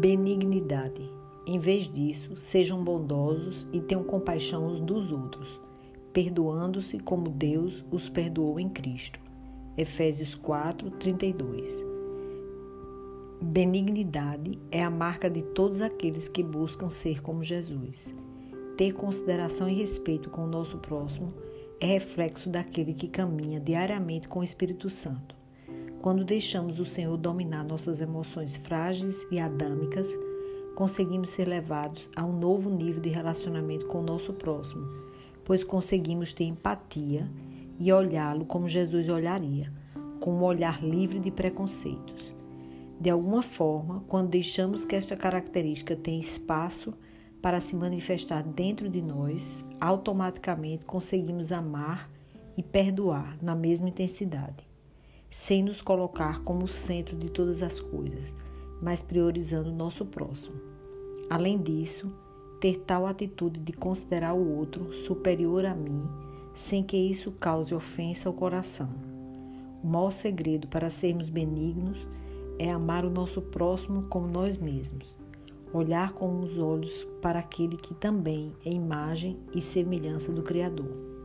Benignidade. Em vez disso, sejam bondosos e tenham compaixão uns dos outros, perdoando-se como Deus os perdoou em Cristo. Efésios 4, 32. Benignidade é a marca de todos aqueles que buscam ser como Jesus. Ter consideração e respeito com o nosso próximo é reflexo daquele que caminha diariamente com o Espírito Santo. Quando deixamos o Senhor dominar nossas emoções frágeis e adâmicas, conseguimos ser levados a um novo nível de relacionamento com o nosso próximo, pois conseguimos ter empatia e olhá-lo como Jesus olharia, com um olhar livre de preconceitos. De alguma forma, quando deixamos que esta característica tenha espaço para se manifestar dentro de nós, automaticamente conseguimos amar e perdoar na mesma intensidade, sem nos colocar como centro de todas as coisas, mas priorizando o nosso próximo. Além disso, ter tal atitude de considerar o outro superior a mim, sem que isso cause ofensa ao coração. O maior segredo para sermos benignos é amar o nosso próximo como nós mesmos, olhar com os olhos para aquele que também é imagem e semelhança do Criador.